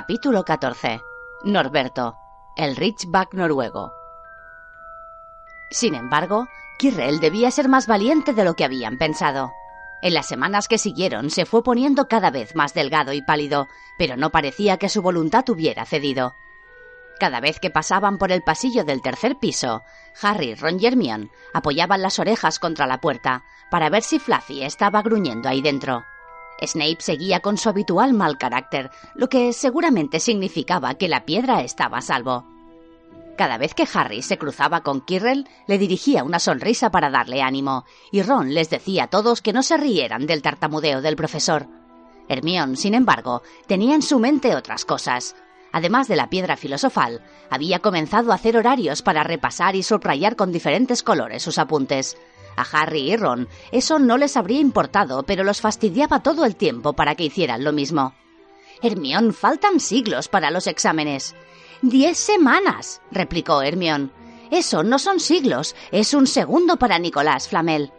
Capítulo 14. Norberto, el Richback noruego. Sin embargo, Kirrell debía ser más valiente de lo que habían pensado. En las semanas que siguieron se fue poniendo cada vez más delgado y pálido, pero no parecía que su voluntad hubiera cedido. Cada vez que pasaban por el pasillo del tercer piso, Harry, Ron y Hermione apoyaban las orejas contra la puerta para ver si Fluffy estaba gruñendo ahí dentro. Snape seguía con su habitual mal carácter, lo que seguramente significaba que la piedra estaba a salvo. Cada vez que Harry se cruzaba con Quirrell, le dirigía una sonrisa para darle ánimo, y Ron les decía a todos que no se rieran del tartamudeo del profesor. Hermione, sin embargo, tenía en su mente otras cosas. Además de la piedra filosofal, había comenzado a hacer horarios para repasar y subrayar con diferentes colores sus apuntes. A Harry y Ron eso no les habría importado, pero los fastidiaba todo el tiempo para que hicieran lo mismo. Hermión, faltan siglos para los exámenes. Diez semanas, replicó Hermión. Eso no son siglos, es un segundo para Nicolás Flamel.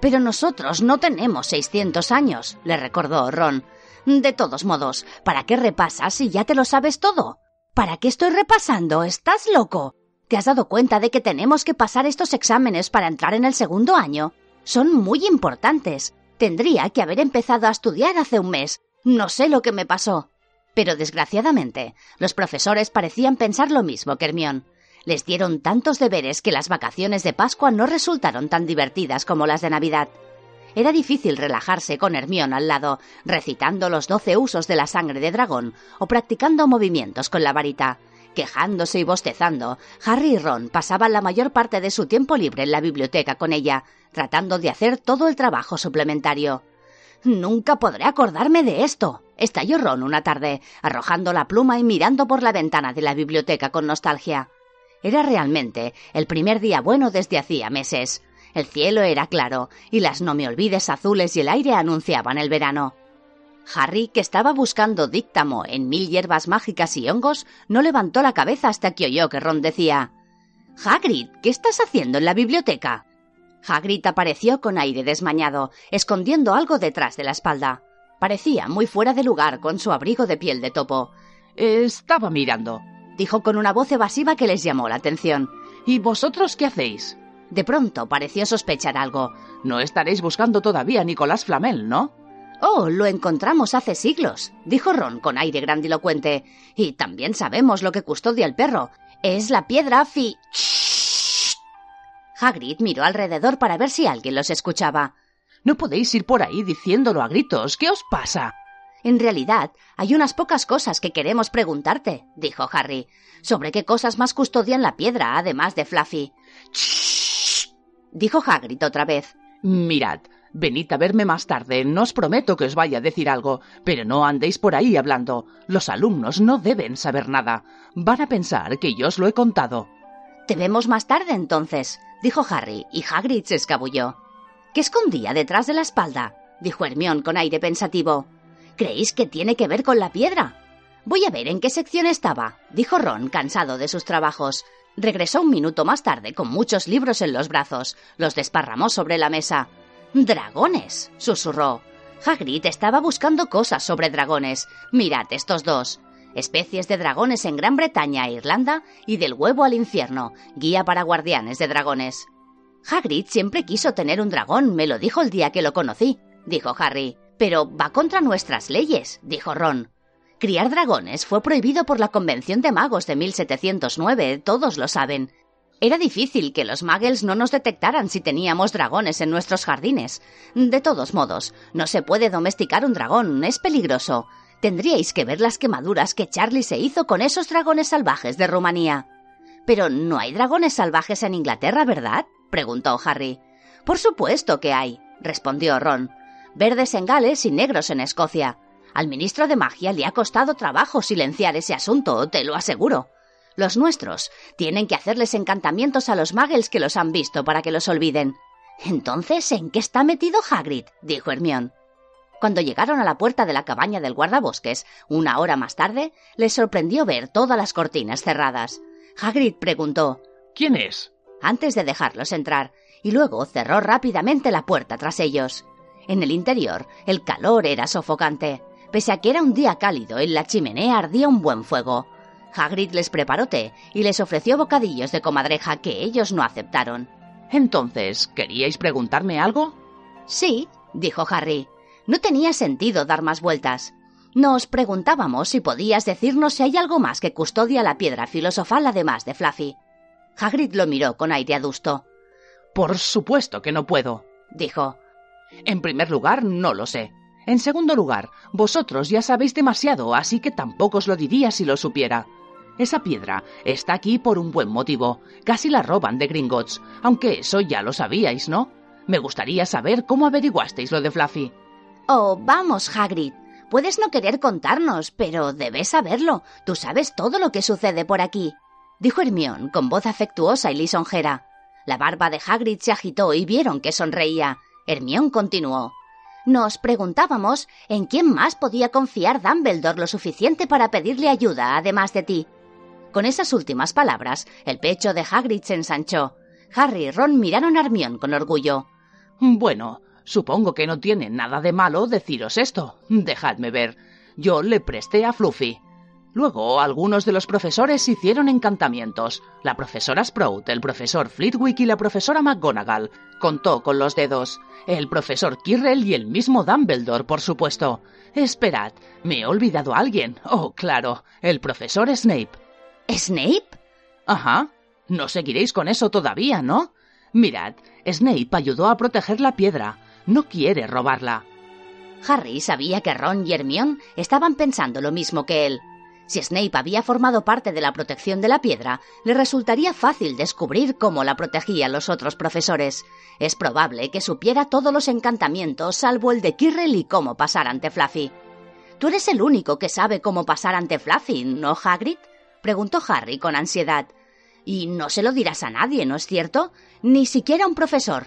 Pero nosotros no tenemos seiscientos años, le recordó Ron. De todos modos, ¿para qué repasas si ya te lo sabes todo? ¿Para qué estoy repasando? ¿Estás loco? ¿Te has dado cuenta de que tenemos que pasar estos exámenes para entrar en el segundo año? Son muy importantes. Tendría que haber empezado a estudiar hace un mes. No sé lo que me pasó. Pero desgraciadamente, los profesores parecían pensar lo mismo que Hermión. Les dieron tantos deberes que las vacaciones de Pascua no resultaron tan divertidas como las de Navidad. Era difícil relajarse con Hermión al lado, recitando los doce usos de la sangre de dragón o practicando movimientos con la varita. Quejándose y bostezando, Harry y Ron pasaban la mayor parte de su tiempo libre en la biblioteca con ella, tratando de hacer todo el trabajo suplementario. Nunca podré acordarme de esto, estalló Ron una tarde, arrojando la pluma y mirando por la ventana de la biblioteca con nostalgia. Era realmente el primer día bueno desde hacía meses. El cielo era claro, y las no me olvides azules y el aire anunciaban el verano. Harry, que estaba buscando díctamo en mil hierbas mágicas y hongos, no levantó la cabeza hasta que oyó que Ron decía Hagrid, ¿qué estás haciendo en la biblioteca? Hagrid apareció con aire desmañado, escondiendo algo detrás de la espalda. Parecía muy fuera de lugar con su abrigo de piel de topo. Estaba mirando, dijo con una voz evasiva que les llamó la atención. ¿Y vosotros qué hacéis? De pronto pareció sospechar algo. No estaréis buscando todavía a Nicolás Flamel, ¿no? Oh, lo encontramos hace siglos, dijo Ron con aire grandilocuente. Y también sabemos lo que custodia el perro. Es la piedra fi... Hagrid miró alrededor para ver si alguien los escuchaba. No podéis ir por ahí diciéndolo a gritos. ¿Qué os pasa? En realidad, hay unas pocas cosas que queremos preguntarte, dijo Harry. ¿Sobre qué cosas más custodian la piedra, además de Fluffy? dijo Hagrid otra vez. Mirad, Venid a verme más tarde, no os prometo que os vaya a decir algo, pero no andéis por ahí hablando. Los alumnos no deben saber nada. Van a pensar que yo os lo he contado. Te vemos más tarde entonces, dijo Harry, y Hagrid se escabulló. ¿Qué escondía detrás de la espalda? dijo Hermión con aire pensativo. ¿Creéis que tiene que ver con la piedra? Voy a ver en qué sección estaba, dijo Ron, cansado de sus trabajos. Regresó un minuto más tarde con muchos libros en los brazos. Los desparramó sobre la mesa. Dragones, susurró. Hagrid estaba buscando cosas sobre dragones. Mirad estos dos. Especies de dragones en Gran Bretaña e Irlanda y del huevo al infierno, guía para guardianes de dragones. Hagrid siempre quiso tener un dragón, me lo dijo el día que lo conocí, dijo Harry. Pero va contra nuestras leyes, dijo Ron. Criar dragones fue prohibido por la Convención de Magos de 1709, todos lo saben, era difícil que los muggles no nos detectaran si teníamos dragones en nuestros jardines. De todos modos, no se puede domesticar un dragón, es peligroso. Tendríais que ver las quemaduras que Charlie se hizo con esos dragones salvajes de Rumanía. Pero no hay dragones salvajes en Inglaterra, ¿verdad? preguntó Harry. Por supuesto que hay, respondió Ron. verdes en Gales y negros en Escocia. Al ministro de magia le ha costado trabajo silenciar ese asunto, te lo aseguro. Los nuestros tienen que hacerles encantamientos a los muggles que los han visto para que los olviden. Entonces, ¿en qué está metido Hagrid? dijo Hermión. Cuando llegaron a la puerta de la cabaña del guardabosques, una hora más tarde, les sorprendió ver todas las cortinas cerradas. Hagrid preguntó ¿Quién es? antes de dejarlos entrar, y luego cerró rápidamente la puerta tras ellos. En el interior, el calor era sofocante. Pese a que era un día cálido, en la chimenea ardía un buen fuego. Hagrid les preparó té y les ofreció bocadillos de comadreja que ellos no aceptaron. Entonces, ¿queríais preguntarme algo? Sí, dijo Harry. No tenía sentido dar más vueltas. Nos preguntábamos si podías decirnos si hay algo más que custodia la piedra filosofal además de Fluffy. Hagrid lo miró con aire adusto. Por supuesto que no puedo, dijo. En primer lugar, no lo sé. En segundo lugar, vosotros ya sabéis demasiado, así que tampoco os lo diría si lo supiera. Esa piedra está aquí por un buen motivo. Casi la roban de Gringotts, aunque eso ya lo sabíais, ¿no? Me gustaría saber cómo averiguasteis lo de Fluffy. Oh, vamos, Hagrid. Puedes no querer contarnos, pero debes saberlo. Tú sabes todo lo que sucede por aquí, dijo Hermión con voz afectuosa y lisonjera. La barba de Hagrid se agitó y vieron que sonreía. Hermión continuó. Nos preguntábamos en quién más podía confiar Dumbledore lo suficiente para pedirle ayuda, además de ti. Con esas últimas palabras, el pecho de Hagrid se ensanchó. Harry y Ron miraron a Hermión con orgullo. Bueno, supongo que no tiene nada de malo deciros esto. Dejadme ver. Yo le presté a Fluffy. Luego, algunos de los profesores hicieron encantamientos. La profesora Sprout, el profesor Flitwick y la profesora McGonagall. Contó con los dedos. El profesor Quirrell y el mismo Dumbledore, por supuesto. Esperad, ¿me he olvidado a alguien? Oh, claro, el profesor Snape. ¿Snape? Ajá. No seguiréis con eso todavía, ¿no? Mirad, Snape ayudó a proteger la piedra. No quiere robarla. Harry sabía que Ron y Hermione estaban pensando lo mismo que él. Si Snape había formado parte de la protección de la piedra, le resultaría fácil descubrir cómo la protegían los otros profesores. Es probable que supiera todos los encantamientos, salvo el de Quirrell y cómo pasar ante Fluffy. Tú eres el único que sabe cómo pasar ante Fluffy, ¿no, Hagrid? Preguntó Harry con ansiedad. Y no se lo dirás a nadie, ¿no es cierto? Ni siquiera a un profesor.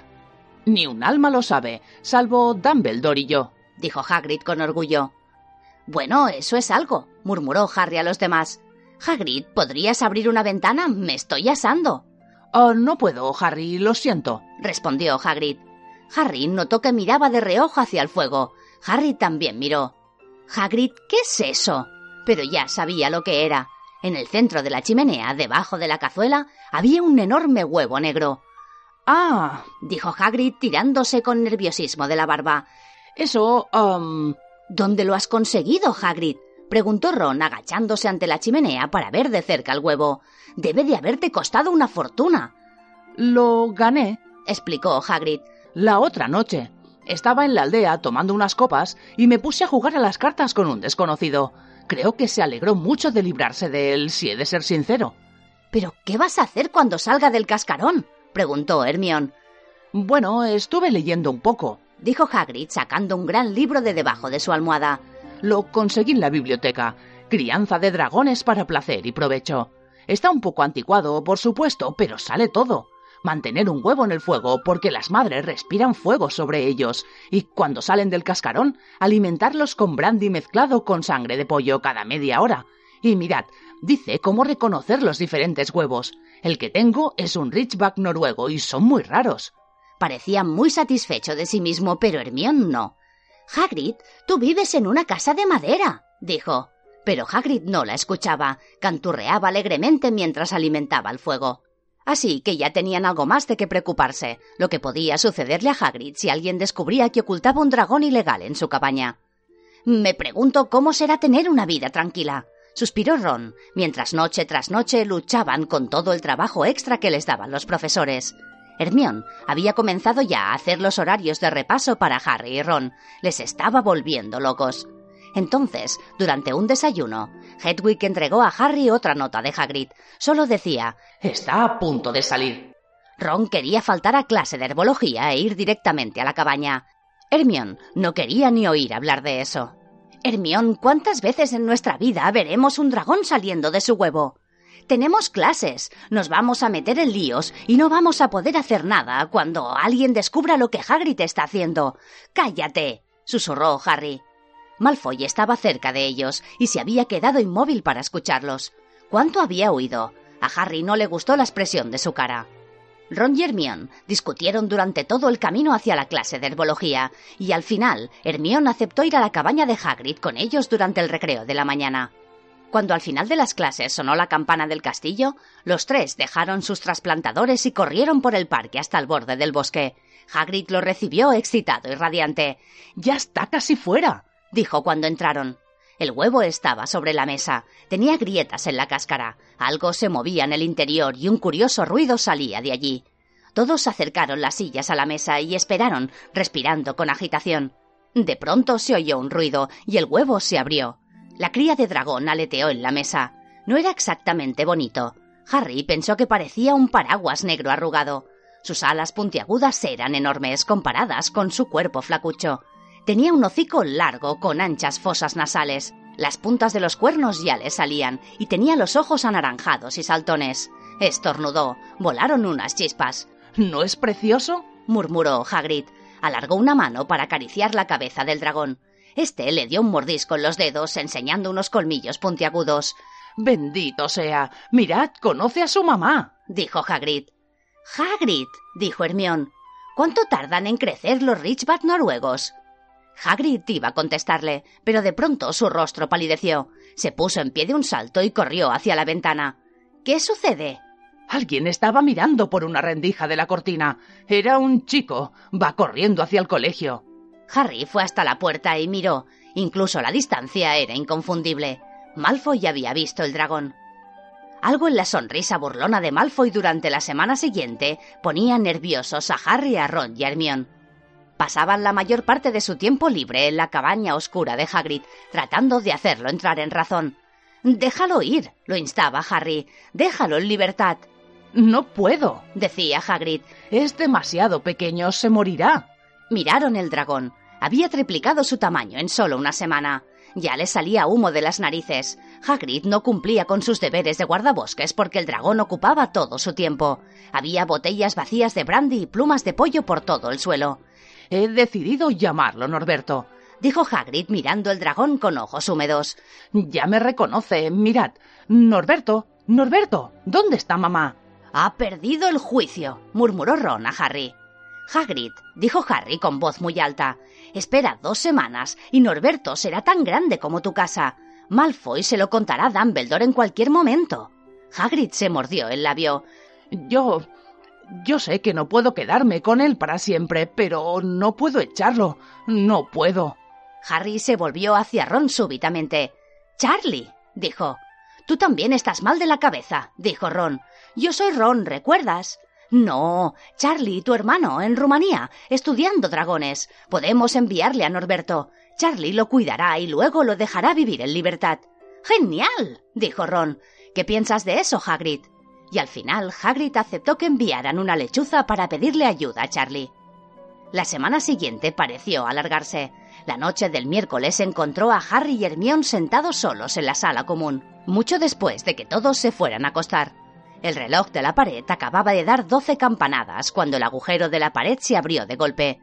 Ni un alma lo sabe, salvo Dumbledore y yo, dijo Hagrid con orgullo. Bueno, eso es algo, murmuró Harry a los demás. Hagrid, ¿podrías abrir una ventana? Me estoy asando. Oh, no puedo, Harry, lo siento, respondió Hagrid. Harry notó que miraba de reojo hacia el fuego. Harry también miró. Hagrid, ¿qué es eso? Pero ya sabía lo que era. En el centro de la chimenea, debajo de la cazuela, había un enorme huevo negro. Ah, dijo Hagrid tirándose con nerviosismo de la barba. Eso, um... ¿Dónde lo has conseguido, Hagrid? preguntó Ron agachándose ante la chimenea para ver de cerca el huevo. Debe de haberte costado una fortuna. Lo gané, explicó Hagrid. La otra noche. Estaba en la aldea tomando unas copas y me puse a jugar a las cartas con un desconocido. Creo que se alegró mucho de librarse de él, si he de ser sincero. ¿Pero qué vas a hacer cuando salga del cascarón? preguntó Hermión. Bueno, estuve leyendo un poco, dijo Hagrid sacando un gran libro de debajo de su almohada. Lo conseguí en la biblioteca. Crianza de dragones para placer y provecho. Está un poco anticuado, por supuesto, pero sale todo. Mantener un huevo en el fuego porque las madres respiran fuego sobre ellos y cuando salen del cascarón, alimentarlos con brandy mezclado con sangre de pollo cada media hora. Y mirad, dice cómo reconocer los diferentes huevos. El que tengo es un Ridgeback noruego y son muy raros. Parecía muy satisfecho de sí mismo, pero Hermión no. Hagrid, tú vives en una casa de madera, dijo. Pero Hagrid no la escuchaba, canturreaba alegremente mientras alimentaba el fuego. Así que ya tenían algo más de qué preocuparse, lo que podía sucederle a Hagrid si alguien descubría que ocultaba un dragón ilegal en su cabaña. Me pregunto cómo será tener una vida tranquila, suspiró Ron, mientras noche tras noche luchaban con todo el trabajo extra que les daban los profesores. Hermión había comenzado ya a hacer los horarios de repaso para Harry y Ron. Les estaba volviendo locos. Entonces, durante un desayuno, Hedwig entregó a Harry otra nota de Hagrid. Solo decía Está a punto de salir. Ron quería faltar a clase de herbología e ir directamente a la cabaña. Hermión no quería ni oír hablar de eso. Hermión, ¿cuántas veces en nuestra vida veremos un dragón saliendo de su huevo? Tenemos clases, nos vamos a meter en líos y no vamos a poder hacer nada cuando alguien descubra lo que Hagrid está haciendo. ¡Cállate! susurró Harry. Malfoy estaba cerca de ellos y se había quedado inmóvil para escucharlos. ¿Cuánto había oído? A Harry no le gustó la expresión de su cara. Ron y Hermione discutieron durante todo el camino hacia la clase de herbología, y al final Hermione aceptó ir a la cabaña de Hagrid con ellos durante el recreo de la mañana. Cuando al final de las clases sonó la campana del castillo, los tres dejaron sus trasplantadores y corrieron por el parque hasta el borde del bosque. Hagrid lo recibió excitado y radiante. Ya está casi fuera, dijo cuando entraron. El huevo estaba sobre la mesa. Tenía grietas en la cáscara. Algo se movía en el interior y un curioso ruido salía de allí. Todos acercaron las sillas a la mesa y esperaron, respirando con agitación. De pronto se oyó un ruido y el huevo se abrió. La cría de dragón aleteó en la mesa. No era exactamente bonito. Harry pensó que parecía un paraguas negro arrugado. Sus alas puntiagudas eran enormes comparadas con su cuerpo flacucho. Tenía un hocico largo con anchas fosas nasales. Las puntas de los cuernos ya le salían y tenía los ojos anaranjados y saltones. Estornudó. Volaron unas chispas. ¿No es precioso? murmuró Hagrid. Alargó una mano para acariciar la cabeza del dragón. Este le dio un mordisco en los dedos, enseñando unos colmillos puntiagudos. Bendito sea. Mirad, conoce a su mamá, dijo Hagrid. Hagrid, dijo Hermión. ¿Cuánto tardan en crecer los Richbat noruegos? Hagrid iba a contestarle, pero de pronto su rostro palideció. Se puso en pie de un salto y corrió hacia la ventana. ¿Qué sucede? Alguien estaba mirando por una rendija de la cortina. Era un chico. Va corriendo hacia el colegio. Harry fue hasta la puerta y miró. Incluso la distancia era inconfundible. Malfoy ya había visto el dragón. Algo en la sonrisa burlona de Malfoy durante la semana siguiente ponía nerviosos a Harry, a Ron y a Hermione. Pasaban la mayor parte de su tiempo libre en la cabaña oscura de Hagrid, tratando de hacerlo entrar en razón. Déjalo ir, lo instaba Harry. Déjalo en libertad. No puedo, decía Hagrid. Es demasiado pequeño, se morirá. Miraron el dragón. Había triplicado su tamaño en solo una semana. Ya le salía humo de las narices. Hagrid no cumplía con sus deberes de guardabosques porque el dragón ocupaba todo su tiempo. Había botellas vacías de brandy y plumas de pollo por todo el suelo. He decidido llamarlo, Norberto, dijo Hagrid mirando el dragón con ojos húmedos. Ya me reconoce. Mirad. Norberto, Norberto, ¿dónde está mamá? Ha perdido el juicio, murmuró Ron a Harry. Hagrid, dijo Harry con voz muy alta, espera dos semanas y Norberto será tan grande como tu casa. Malfoy se lo contará a Dumbledore en cualquier momento. Hagrid se mordió el labio. Yo. Yo sé que no puedo quedarme con él para siempre, pero no puedo echarlo. No puedo. Harry se volvió hacia Ron súbitamente. Charlie, dijo. Tú también estás mal de la cabeza, dijo Ron. Yo soy Ron, ¿recuerdas? No, Charlie, tu hermano, en Rumanía, estudiando dragones. Podemos enviarle a Norberto. Charlie lo cuidará y luego lo dejará vivir en libertad. ¡Genial! dijo Ron. ¿Qué piensas de eso, Hagrid? Y al final, Hagrid aceptó que enviaran una lechuza para pedirle ayuda a Charlie. La semana siguiente pareció alargarse. La noche del miércoles encontró a Harry y Hermione sentados solos en la sala común, mucho después de que todos se fueran a acostar. El reloj de la pared acababa de dar doce campanadas cuando el agujero de la pared se abrió de golpe.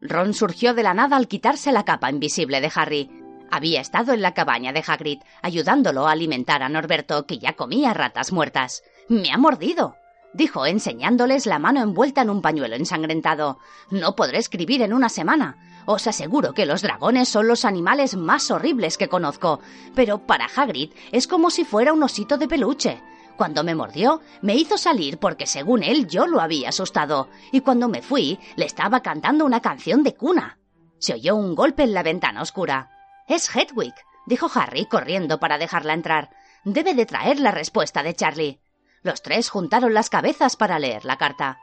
Ron surgió de la nada al quitarse la capa invisible de Harry. Había estado en la cabaña de Hagrid, ayudándolo a alimentar a Norberto, que ya comía ratas muertas. Me ha mordido, dijo, enseñándoles la mano envuelta en un pañuelo ensangrentado. No podré escribir en una semana. Os aseguro que los dragones son los animales más horribles que conozco, pero para Hagrid es como si fuera un osito de peluche. Cuando me mordió, me hizo salir porque según él yo lo había asustado, y cuando me fui, le estaba cantando una canción de cuna. Se oyó un golpe en la ventana oscura. Es Hedwig, dijo Harry corriendo para dejarla entrar. Debe de traer la respuesta de Charlie. Los tres juntaron las cabezas para leer la carta.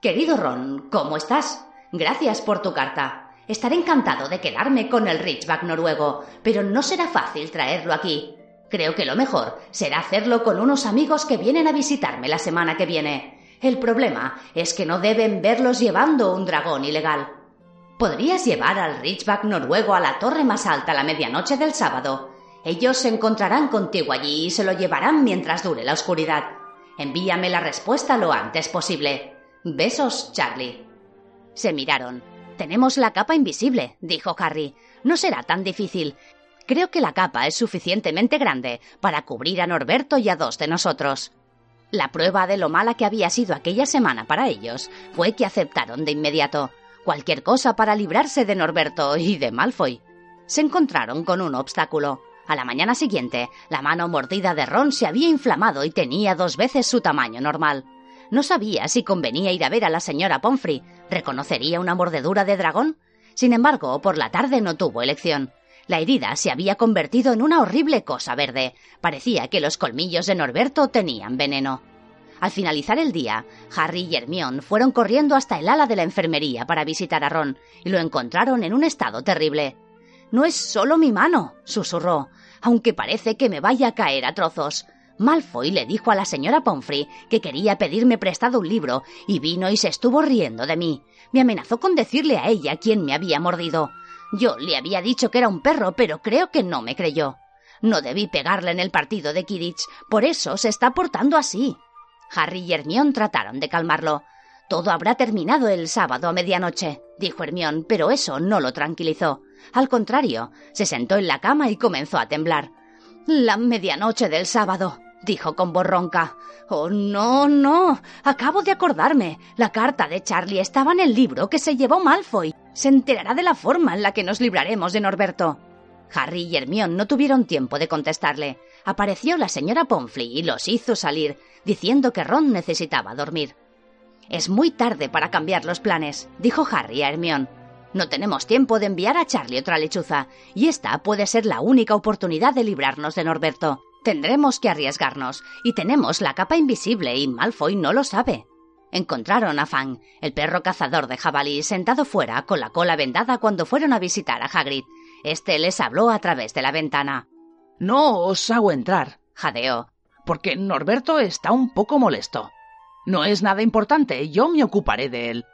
Querido Ron, ¿cómo estás? Gracias por tu carta. Estaré encantado de quedarme con el Richback noruego, pero no será fácil traerlo aquí. Creo que lo mejor será hacerlo con unos amigos que vienen a visitarme la semana que viene. El problema es que no deben verlos llevando un dragón ilegal. Podrías llevar al Ridgeback noruego a la torre más alta a la medianoche del sábado. Ellos se encontrarán contigo allí y se lo llevarán mientras dure la oscuridad. Envíame la respuesta lo antes posible. Besos, Charlie. Se miraron. Tenemos la capa invisible, dijo Harry. No será tan difícil. Creo que la capa es suficientemente grande para cubrir a Norberto y a dos de nosotros. La prueba de lo mala que había sido aquella semana para ellos fue que aceptaron de inmediato cualquier cosa para librarse de Norberto y de Malfoy. Se encontraron con un obstáculo. A la mañana siguiente, la mano mordida de Ron se había inflamado y tenía dos veces su tamaño normal. No sabía si convenía ir a ver a la señora Pomfrey. ¿Reconocería una mordedura de dragón? Sin embargo, por la tarde no tuvo elección. La herida se había convertido en una horrible cosa verde. Parecía que los colmillos de Norberto tenían veneno. Al finalizar el día, Harry y Hermione fueron corriendo hasta el ala de la enfermería para visitar a Ron y lo encontraron en un estado terrible. No es solo mi mano, susurró, aunque parece que me vaya a caer a trozos. Malfoy le dijo a la señora Pomfrey que quería pedirme prestado un libro y vino y se estuvo riendo de mí. Me amenazó con decirle a ella quién me había mordido. Yo le había dicho que era un perro, pero creo que no me creyó. No debí pegarle en el partido de Kidditch, por eso se está portando así. Harry y Hermión trataron de calmarlo. Todo habrá terminado el sábado a medianoche, dijo Hermión, pero eso no lo tranquilizó. Al contrario, se sentó en la cama y comenzó a temblar. La medianoche del sábado, dijo con voz ronca. Oh, no, no. Acabo de acordarme. La carta de Charlie estaba en el libro que se llevó Malfoy. Se enterará de la forma en la que nos libraremos de Norberto. Harry y Hermione no tuvieron tiempo de contestarle. Apareció la señora Pomfrey y los hizo salir, diciendo que Ron necesitaba dormir. Es muy tarde para cambiar los planes, dijo Harry a Hermione. No tenemos tiempo de enviar a Charlie otra lechuza, y esta puede ser la única oportunidad de librarnos de Norberto. Tendremos que arriesgarnos, y tenemos la capa invisible, y Malfoy no lo sabe. Encontraron a Fang, el perro cazador de jabalí, sentado fuera con la cola vendada cuando fueron a visitar a Hagrid. Este les habló a través de la ventana. No os hago entrar, jadeó, porque Norberto está un poco molesto. No es nada importante, yo me ocuparé de él.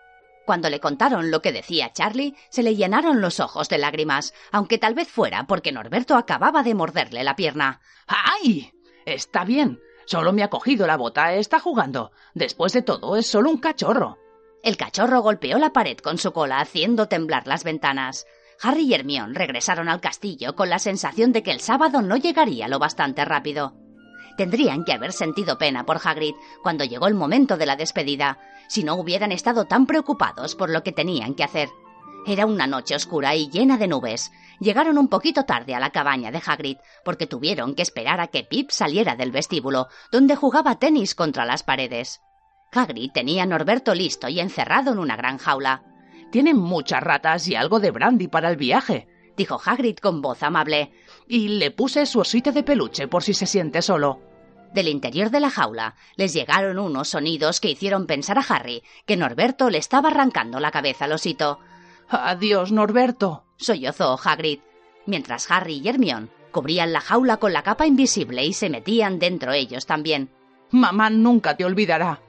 Cuando le contaron lo que decía Charlie, se le llenaron los ojos de lágrimas, aunque tal vez fuera porque Norberto acababa de morderle la pierna. ¡Ay! Está bien. Solo me ha cogido la bota, está jugando. Después de todo, es solo un cachorro. El cachorro golpeó la pared con su cola, haciendo temblar las ventanas. Harry y Hermione regresaron al castillo con la sensación de que el sábado no llegaría lo bastante rápido. Tendrían que haber sentido pena por Hagrid cuando llegó el momento de la despedida, si no hubieran estado tan preocupados por lo que tenían que hacer. Era una noche oscura y llena de nubes. Llegaron un poquito tarde a la cabaña de Hagrid, porque tuvieron que esperar a que Pip saliera del vestíbulo, donde jugaba tenis contra las paredes. Hagrid tenía a Norberto listo y encerrado en una gran jaula. Tienen muchas ratas y algo de brandy para el viaje, dijo Hagrid con voz amable. Y le puse su osito de peluche por si se siente solo. Del interior de la jaula les llegaron unos sonidos que hicieron pensar a Harry que Norberto le estaba arrancando la cabeza al osito. Adiós, Norberto, sollozó Hagrid, mientras Harry y Hermione cubrían la jaula con la capa invisible y se metían dentro ellos también. Mamá nunca te olvidará.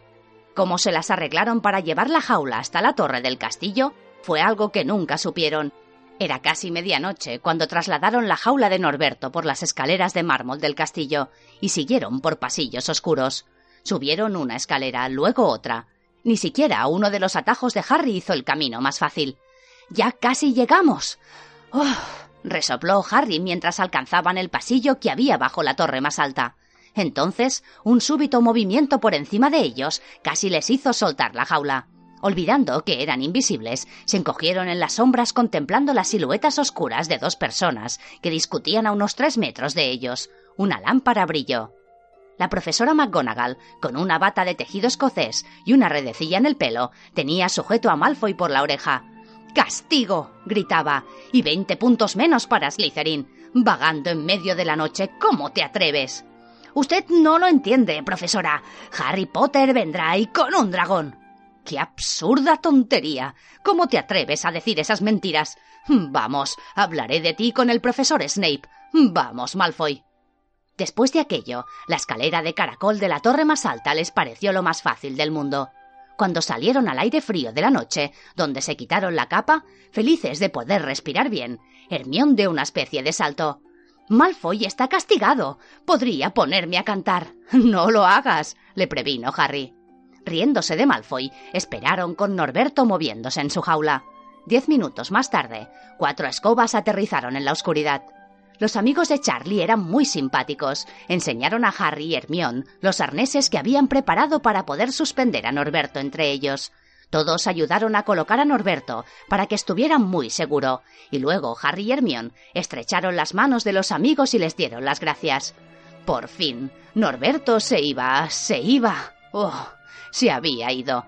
Cómo se las arreglaron para llevar la jaula hasta la torre del castillo fue algo que nunca supieron. Era casi medianoche cuando trasladaron la jaula de Norberto por las escaleras de mármol del castillo y siguieron por pasillos oscuros. Subieron una escalera, luego otra. Ni siquiera uno de los atajos de Harry hizo el camino más fácil. Ya casi llegamos. ¡Oh! resopló Harry mientras alcanzaban el pasillo que había bajo la torre más alta. Entonces, un súbito movimiento por encima de ellos casi les hizo soltar la jaula. Olvidando que eran invisibles, se encogieron en las sombras contemplando las siluetas oscuras de dos personas que discutían a unos tres metros de ellos. Una lámpara brilló. La profesora McGonagall, con una bata de tejido escocés y una redecilla en el pelo, tenía sujeto a Malfoy por la oreja. ¡Castigo! gritaba. Y veinte puntos menos para Slytherin. Vagando en medio de la noche, ¿cómo te atreves? Usted no lo entiende, profesora. Harry Potter vendrá y con un dragón. ¡Qué absurda tontería! ¿Cómo te atreves a decir esas mentiras? Vamos, hablaré de ti con el profesor Snape. Vamos, Malfoy. Después de aquello, la escalera de caracol de la torre más alta les pareció lo más fácil del mundo. Cuando salieron al aire frío de la noche, donde se quitaron la capa, felices de poder respirar bien, Hermión dio una especie de salto. Malfoy está castigado. Podría ponerme a cantar. No lo hagas, le previno Harry. Riéndose de Malfoy, esperaron con Norberto moviéndose en su jaula. Diez minutos más tarde, cuatro escobas aterrizaron en la oscuridad. Los amigos de Charlie eran muy simpáticos. Enseñaron a Harry y Hermione los arneses que habían preparado para poder suspender a Norberto entre ellos. Todos ayudaron a colocar a Norberto para que estuviera muy seguro, y luego Harry y Hermione estrecharon las manos de los amigos y les dieron las gracias. Por fin, Norberto se iba, se iba. Oh, se había ido.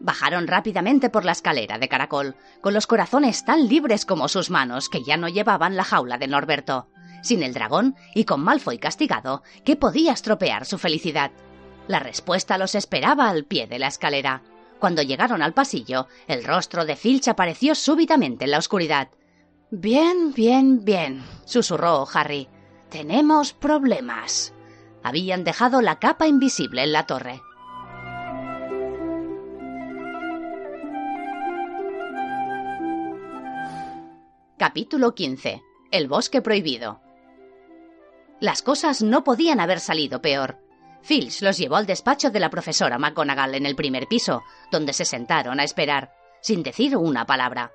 Bajaron rápidamente por la escalera de caracol, con los corazones tan libres como sus manos que ya no llevaban la jaula de Norberto. Sin el dragón y con Malfoy castigado, ¿qué podía estropear su felicidad? La respuesta los esperaba al pie de la escalera. Cuando llegaron al pasillo, el rostro de Filch apareció súbitamente en la oscuridad. Bien, bien, bien, susurró Harry. Tenemos problemas. Habían dejado la capa invisible en la torre. Capítulo 15. El bosque prohibido. Las cosas no podían haber salido peor. Filch los llevó al despacho de la profesora McGonagall en el primer piso, donde se sentaron a esperar, sin decir una palabra.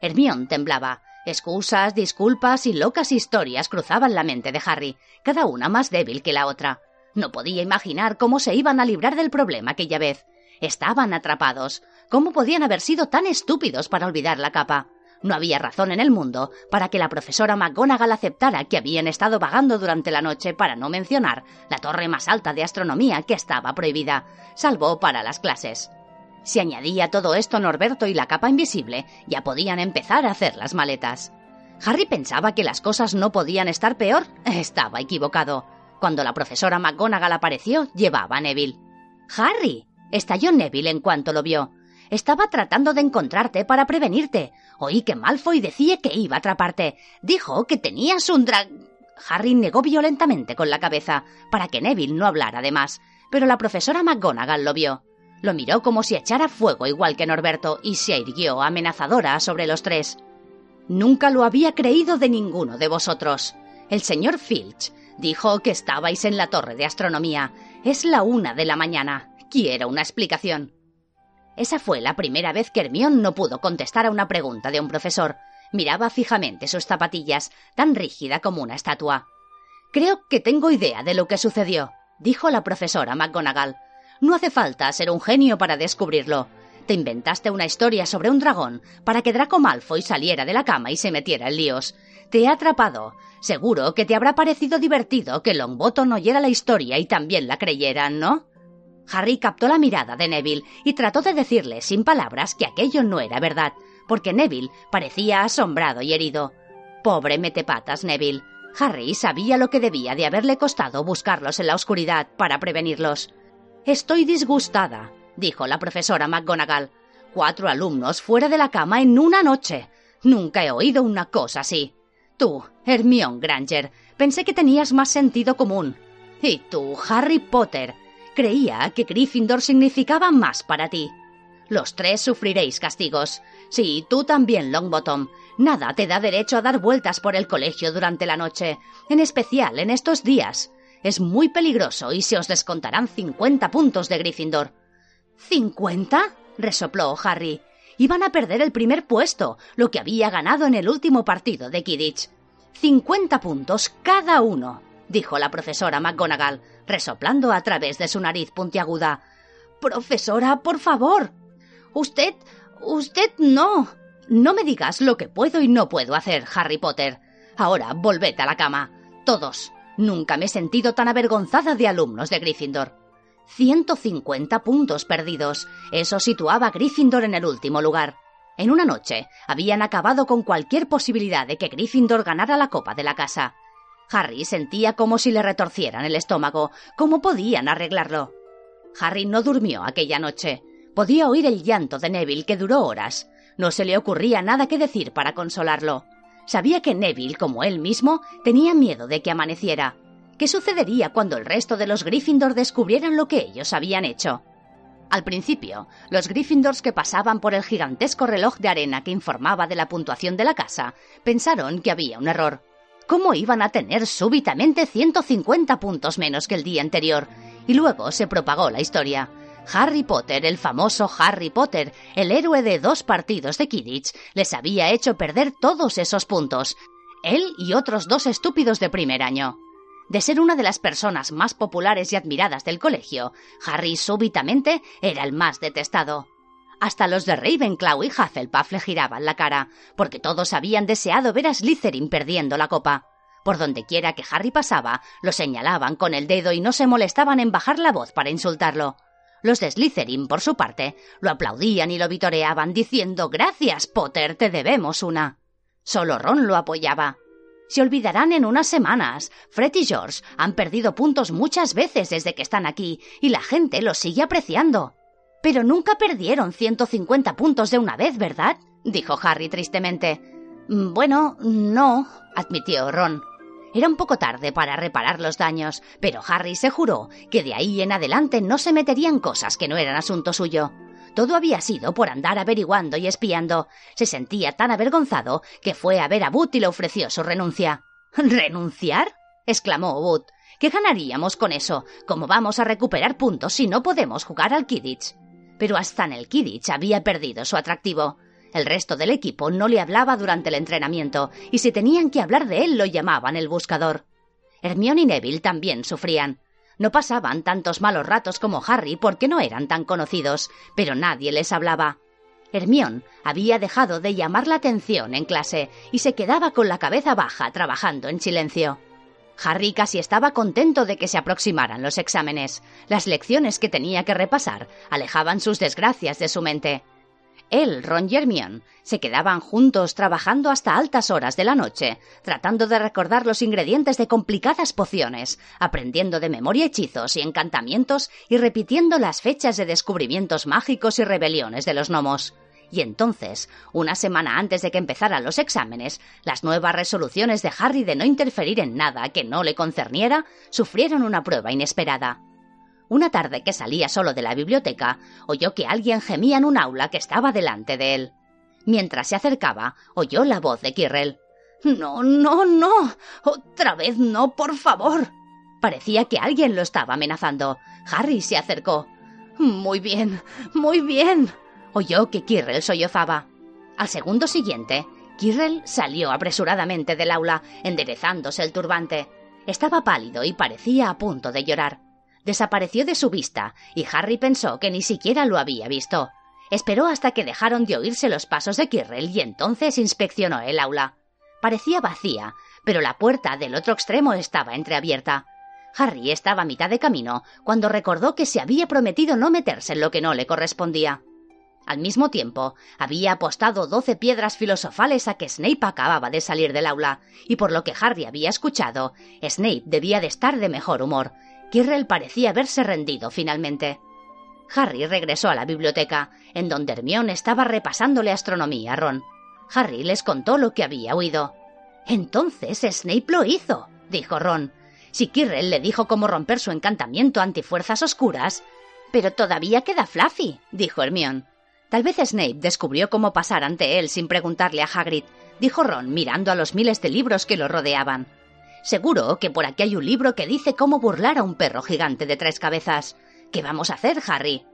Hermión temblaba. Excusas, disculpas y locas historias cruzaban la mente de Harry, cada una más débil que la otra. No podía imaginar cómo se iban a librar del problema aquella vez. Estaban atrapados. ¿Cómo podían haber sido tan estúpidos para olvidar la capa? No había razón en el mundo para que la profesora McGonagall aceptara que habían estado vagando durante la noche para no mencionar la torre más alta de astronomía que estaba prohibida, salvo para las clases. Si añadía todo esto Norberto y la capa invisible, ya podían empezar a hacer las maletas. Harry pensaba que las cosas no podían estar peor. Estaba equivocado. Cuando la profesora McGonagall apareció, llevaba a Neville. ¡Harry! estalló Neville en cuanto lo vio. Estaba tratando de encontrarte para prevenirte. Oí que Malfoy decía que iba a atraparte. Dijo que tenías un drag... Harry negó violentamente con la cabeza, para que Neville no hablara de más, pero la profesora McGonagall lo vio. Lo miró como si echara fuego igual que Norberto y se irguió amenazadora sobre los tres. Nunca lo había creído de ninguno de vosotros. El señor Filch dijo que estabais en la torre de astronomía. Es la una de la mañana. Quiero una explicación. Esa fue la primera vez que Hermión no pudo contestar a una pregunta de un profesor. Miraba fijamente sus zapatillas, tan rígida como una estatua. Creo que tengo idea de lo que sucedió, dijo la profesora McGonagall. No hace falta ser un genio para descubrirlo. Te inventaste una historia sobre un dragón para que Draco Malfoy saliera de la cama y se metiera en líos. Te he atrapado. Seguro que te habrá parecido divertido que Longbottom oyera la historia y también la creyeran, ¿no? Harry captó la mirada de Neville y trató de decirle sin palabras que aquello no era verdad, porque Neville parecía asombrado y herido. Pobre metepatas Neville. Harry sabía lo que debía de haberle costado buscarlos en la oscuridad para prevenirlos. Estoy disgustada, dijo la profesora McGonagall. Cuatro alumnos fuera de la cama en una noche. Nunca he oído una cosa así. Tú, Hermione Granger, pensé que tenías más sentido común. Y tú, Harry Potter, Creía que Gryffindor significaba más para ti. Los tres sufriréis castigos. Sí, tú también, Longbottom. Nada te da derecho a dar vueltas por el colegio durante la noche, en especial en estos días. Es muy peligroso y se os descontarán cincuenta puntos de Gryffindor. ¿Cincuenta? resopló Harry. Iban a perder el primer puesto, lo que había ganado en el último partido de Kidditch. Cincuenta puntos cada uno, dijo la profesora McGonagall, resoplando a través de su nariz puntiaguda. Profesora, por favor. Usted. usted no. No me digas lo que puedo y no puedo hacer, Harry Potter. Ahora volved a la cama. Todos. Nunca me he sentido tan avergonzada de alumnos de Gryffindor. 150 puntos perdidos. Eso situaba a Gryffindor en el último lugar. En una noche habían acabado con cualquier posibilidad de que Gryffindor ganara la copa de la casa. Harry sentía como si le retorcieran el estómago. ¿Cómo podían arreglarlo? Harry no durmió aquella noche. Podía oír el llanto de Neville que duró horas. No se le ocurría nada que decir para consolarlo. Sabía que Neville, como él mismo, tenía miedo de que amaneciera. ¿Qué sucedería cuando el resto de los Gryffindor descubrieran lo que ellos habían hecho? Al principio, los Gryffindors que pasaban por el gigantesco reloj de arena que informaba de la puntuación de la casa pensaron que había un error. ¿Cómo iban a tener súbitamente 150 puntos menos que el día anterior? Y luego se propagó la historia. Harry Potter, el famoso Harry Potter, el héroe de dos partidos de Kidditch, les había hecho perder todos esos puntos. Él y otros dos estúpidos de primer año. De ser una de las personas más populares y admiradas del colegio, Harry súbitamente era el más detestado. Hasta los de Ravenclaw y Hufflepuff le giraban la cara, porque todos habían deseado ver a Slytherin perdiendo la copa. Por donde quiera que Harry pasaba, lo señalaban con el dedo y no se molestaban en bajar la voz para insultarlo. Los de Slytherin, por su parte, lo aplaudían y lo vitoreaban diciendo Gracias, Potter, te debemos una. Solo Ron lo apoyaba. Se olvidarán en unas semanas. Fred y George han perdido puntos muchas veces desde que están aquí y la gente los sigue apreciando. Pero nunca perdieron 150 puntos de una vez, ¿verdad? dijo Harry tristemente. Bueno, no, admitió Ron. Era un poco tarde para reparar los daños, pero Harry se juró que de ahí en adelante no se meterían cosas que no eran asunto suyo. Todo había sido por andar averiguando y espiando. Se sentía tan avergonzado que fue a ver a Boot y le ofreció su renuncia. ¿Renunciar? exclamó Boot. ¿Qué ganaríamos con eso? ¿Cómo vamos a recuperar puntos si no podemos jugar al Kidditch? Pero hasta en el Kidditch había perdido su atractivo. El resto del equipo no le hablaba durante el entrenamiento, y si tenían que hablar de él lo llamaban el buscador. Hermione y Neville también sufrían. No pasaban tantos malos ratos como Harry porque no eran tan conocidos, pero nadie les hablaba. Hermione había dejado de llamar la atención en clase y se quedaba con la cabeza baja trabajando en silencio. Harry casi estaba contento de que se aproximaran los exámenes. Las lecciones que tenía que repasar alejaban sus desgracias de su mente. Él, Ron y Hermione se quedaban juntos trabajando hasta altas horas de la noche, tratando de recordar los ingredientes de complicadas pociones, aprendiendo de memoria hechizos y encantamientos y repitiendo las fechas de descubrimientos mágicos y rebeliones de los gnomos. Y entonces, una semana antes de que empezaran los exámenes, las nuevas resoluciones de Harry de no interferir en nada que no le concerniera sufrieron una prueba inesperada. Una tarde que salía solo de la biblioteca, oyó que alguien gemía en un aula que estaba delante de él. Mientras se acercaba, oyó la voz de Quirrell. No, no, no. Otra vez no, por favor. Parecía que alguien lo estaba amenazando. Harry se acercó. Muy bien, muy bien oyó que Kirrell sollozaba. Al segundo siguiente, Kirrell salió apresuradamente del aula, enderezándose el turbante. Estaba pálido y parecía a punto de llorar. Desapareció de su vista, y Harry pensó que ni siquiera lo había visto. Esperó hasta que dejaron de oírse los pasos de Kirrell y entonces inspeccionó el aula. Parecía vacía, pero la puerta del otro extremo estaba entreabierta. Harry estaba a mitad de camino cuando recordó que se había prometido no meterse en lo que no le correspondía. Al mismo tiempo, había apostado doce piedras filosofales a que Snape acababa de salir del aula, y por lo que Harry había escuchado, Snape debía de estar de mejor humor. Quirrell parecía haberse rendido finalmente. Harry regresó a la biblioteca, en donde Hermione estaba repasándole astronomía a Ron. Harry les contó lo que había oído. Entonces Snape lo hizo, dijo Ron. Si Quirrell le dijo cómo romper su encantamiento antifuerzas oscuras. Pero todavía queda Fluffy, dijo Hermione. Tal vez Snape descubrió cómo pasar ante él sin preguntarle a Hagrid, dijo Ron mirando a los miles de libros que lo rodeaban. Seguro que por aquí hay un libro que dice cómo burlar a un perro gigante de tres cabezas. ¿Qué vamos a hacer, Harry?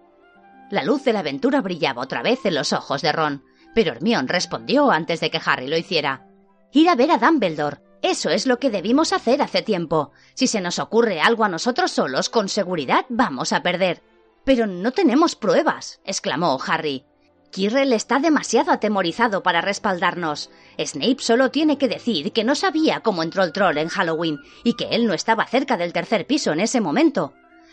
La luz de la aventura brillaba otra vez en los ojos de Ron, pero Hermione respondió antes de que Harry lo hiciera. Ir a ver a Dumbledore. Eso es lo que debimos hacer hace tiempo. Si se nos ocurre algo a nosotros solos, con seguridad vamos a perder. Pero no tenemos pruebas, exclamó Harry. Quirrell está demasiado atemorizado para respaldarnos. Snape solo tiene que decir que no sabía cómo entró el troll en Halloween y que él no estaba cerca del tercer piso en ese momento.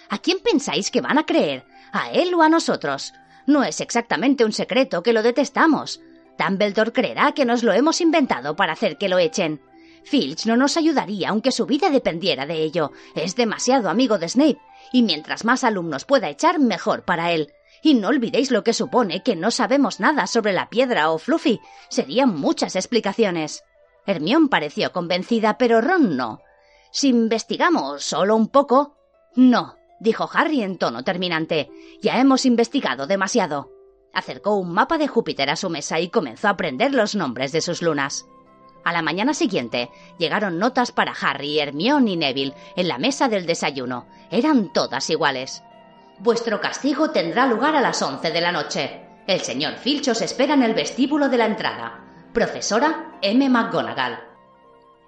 ¿A quién pensáis que van a creer? ¿A él o a nosotros? No es exactamente un secreto que lo detestamos. Dumbledore creerá que nos lo hemos inventado para hacer que lo echen. Filch no nos ayudaría aunque su vida dependiera de ello. Es demasiado amigo de Snape y mientras más alumnos pueda echar, mejor para él. Y no olvidéis lo que supone que no sabemos nada sobre la piedra o Fluffy. Serían muchas explicaciones. Hermión pareció convencida, pero Ron no. Si investigamos solo un poco. No, dijo Harry en tono terminante. Ya hemos investigado demasiado. Acercó un mapa de Júpiter a su mesa y comenzó a aprender los nombres de sus lunas. A la mañana siguiente llegaron notas para Harry, Hermione y Neville en la mesa del desayuno. Eran todas iguales. Vuestro castigo tendrá lugar a las once de la noche. El señor Filch os espera en el vestíbulo de la entrada. Profesora M. McGonagall.